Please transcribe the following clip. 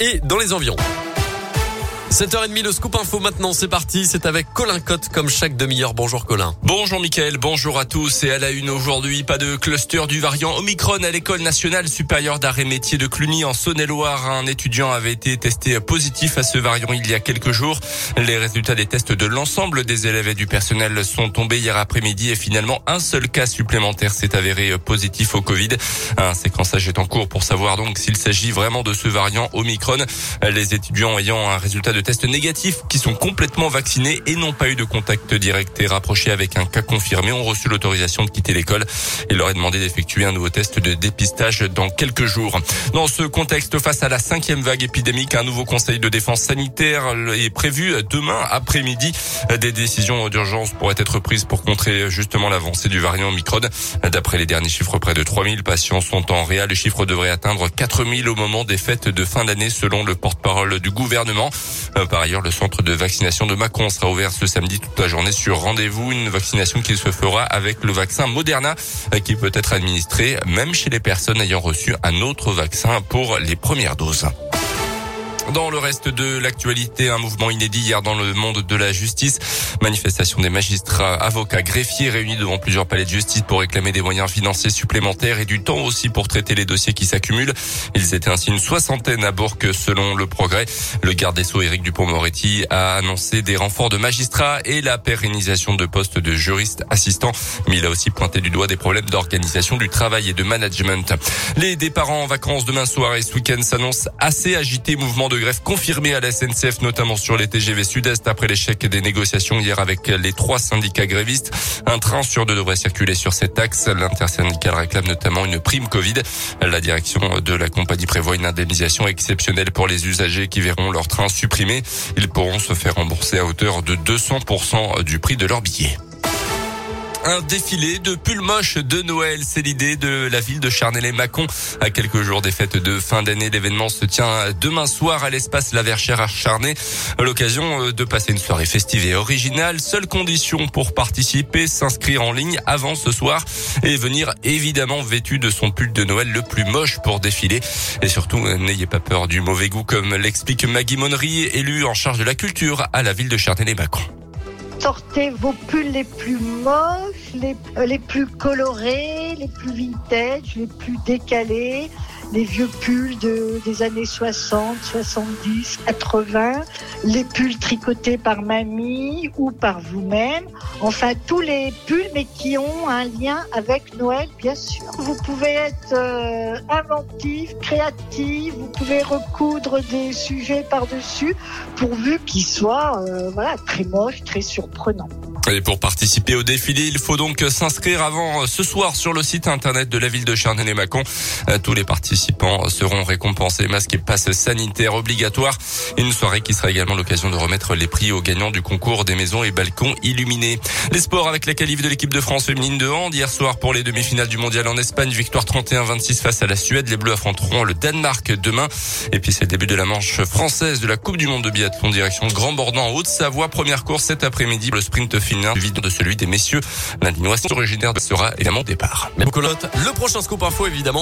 Et dans les environs. 7h30, le scoop info maintenant, c'est parti. C'est avec Colin Cotte comme chaque demi-heure. Bonjour Colin. Bonjour Mickaël, bonjour à tous. Et à la une aujourd'hui, pas de cluster du variant Omicron à l'école nationale supérieure d'art et métier de Cluny en Saône-et-Loire. Un étudiant avait été testé positif à ce variant il y a quelques jours. Les résultats des tests de l'ensemble des élèves et du personnel sont tombés hier après-midi et finalement un seul cas supplémentaire s'est avéré positif au Covid. Un séquençage est en cours pour savoir donc s'il s'agit vraiment de ce variant Omicron. Les étudiants ayant un résultat de tests négatifs qui sont complètement vaccinés et n'ont pas eu de contact direct et rapproché avec un cas confirmé ont reçu l'autorisation de quitter l'école et leur est demandé d'effectuer un nouveau test de dépistage dans quelques jours. Dans ce contexte, face à la cinquième vague épidémique, un nouveau conseil de défense sanitaire est prévu demain après-midi. Des décisions d'urgence pourraient être prises pour contrer justement l'avancée du variant Omicron. D'après les derniers chiffres, près de 3000 patients sont en réel. Le chiffre devrait atteindre 4000 au moment des fêtes de fin d'année selon le porte-parole du gouvernement. Euh, par ailleurs, le centre de vaccination de Macron sera ouvert ce samedi toute la journée sur rendez-vous. Une vaccination qui se fera avec le vaccin Moderna euh, qui peut être administré même chez les personnes ayant reçu un autre vaccin pour les premières doses. Dans le reste de l'actualité, un mouvement inédit hier dans le monde de la justice. Manifestation des magistrats, avocats, greffiers réunis devant plusieurs palais de justice pour réclamer des moyens financiers supplémentaires et du temps aussi pour traiter les dossiers qui s'accumulent. Ils étaient ainsi une soixantaine à Bourg selon le progrès. Le garde des Sceaux Éric Dupont-Moretti a annoncé des renforts de magistrats et la pérennisation de postes de juristes assistants. Mais il a aussi pointé du doigt des problèmes d'organisation du travail et de management. Les départs en vacances demain soir et ce week-end s'annoncent assez agités. Mouvement de grève confirmée à la SNCF, notamment sur les TGV Sud-Est après l'échec des négociations hier avec les trois syndicats grévistes. Un train sur deux devrait circuler sur cette axe. L'intersyndicale réclame notamment une prime Covid. La direction de la compagnie prévoit une indemnisation exceptionnelle pour les usagers qui verront leur train supprimé. Ils pourront se faire rembourser à hauteur de 200% du prix de leur billet. Un défilé de pulls moches de Noël, c'est l'idée de la ville de Charnay-les-Mâcon. À quelques jours des fêtes de fin d'année, l'événement se tient demain soir à l'espace La Verchère à Charnay. L'occasion euh, de passer une soirée festive et originale. Seule condition pour participer, s'inscrire en ligne avant ce soir et venir évidemment vêtu de son pull de Noël le plus moche pour défiler. Et surtout, n'ayez pas peur du mauvais goût comme l'explique Maggie Monnery, élue en charge de la culture à la ville de Charnay-les-Mâcon sortez vos pulls les plus moches, les, euh, les plus colorés, les plus vintage, les plus décalés, les vieux pulls de, des années 60, 70, 80, les pulls tricotés par mamie ou par vous-même. Enfin, tous les pulls, mais qui ont un lien avec Noël, bien sûr. Vous pouvez être euh, inventif, créatif, vous pouvez recoudre des sujets par-dessus, pourvu qu'ils soient euh, voilà, très moches, très surprenants. Et pour participer au défilé, il faut donc s'inscrire avant ce soir sur le site internet de la ville de Charnay-les-Mâcon. Euh, tous les participants seront récompensés, masques et passes sanitaires obligatoires. Une soirée qui sera également l'occasion de remettre les prix aux gagnants du concours des maisons et balcons illuminés. Les sports avec la qualif de l'équipe de France féminine de hand. Hier soir pour les demi-finales du mondial en Espagne, victoire 31-26 face à la Suède. Les Bleus affronteront le Danemark demain. Et puis c'est le début de la manche française de la Coupe du Monde de biathlon direction Grand Bornand en Haute-Savoie. Première course cet après-midi. Le sprint final vide de celui des messieurs. L'Indinoise originaire sera évidemment départ. Même le prochain scoop info évidemment.